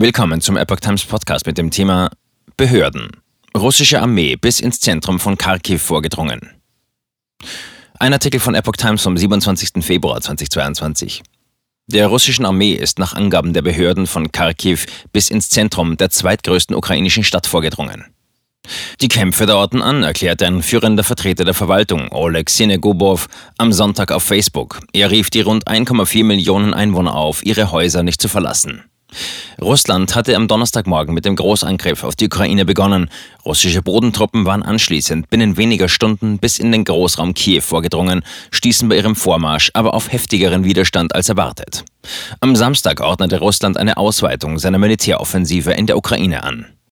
Willkommen zum Epoch Times Podcast mit dem Thema Behörden. Russische Armee bis ins Zentrum von Kharkiv vorgedrungen. Ein Artikel von Epoch Times vom 27. Februar 2022. Der russischen Armee ist nach Angaben der Behörden von Kharkiv bis ins Zentrum der zweitgrößten ukrainischen Stadt vorgedrungen. Die Kämpfe dauerten an, erklärte ein führender Vertreter der Verwaltung, Oleg Sinegubov, am Sonntag auf Facebook. Er rief die rund 1,4 Millionen Einwohner auf, ihre Häuser nicht zu verlassen. Russland hatte am Donnerstagmorgen mit dem Großangriff auf die Ukraine begonnen. Russische Bodentruppen waren anschließend binnen weniger Stunden bis in den Großraum Kiew vorgedrungen, stießen bei ihrem Vormarsch aber auf heftigeren Widerstand als erwartet. Am Samstag ordnete Russland eine Ausweitung seiner Militäroffensive in der Ukraine an.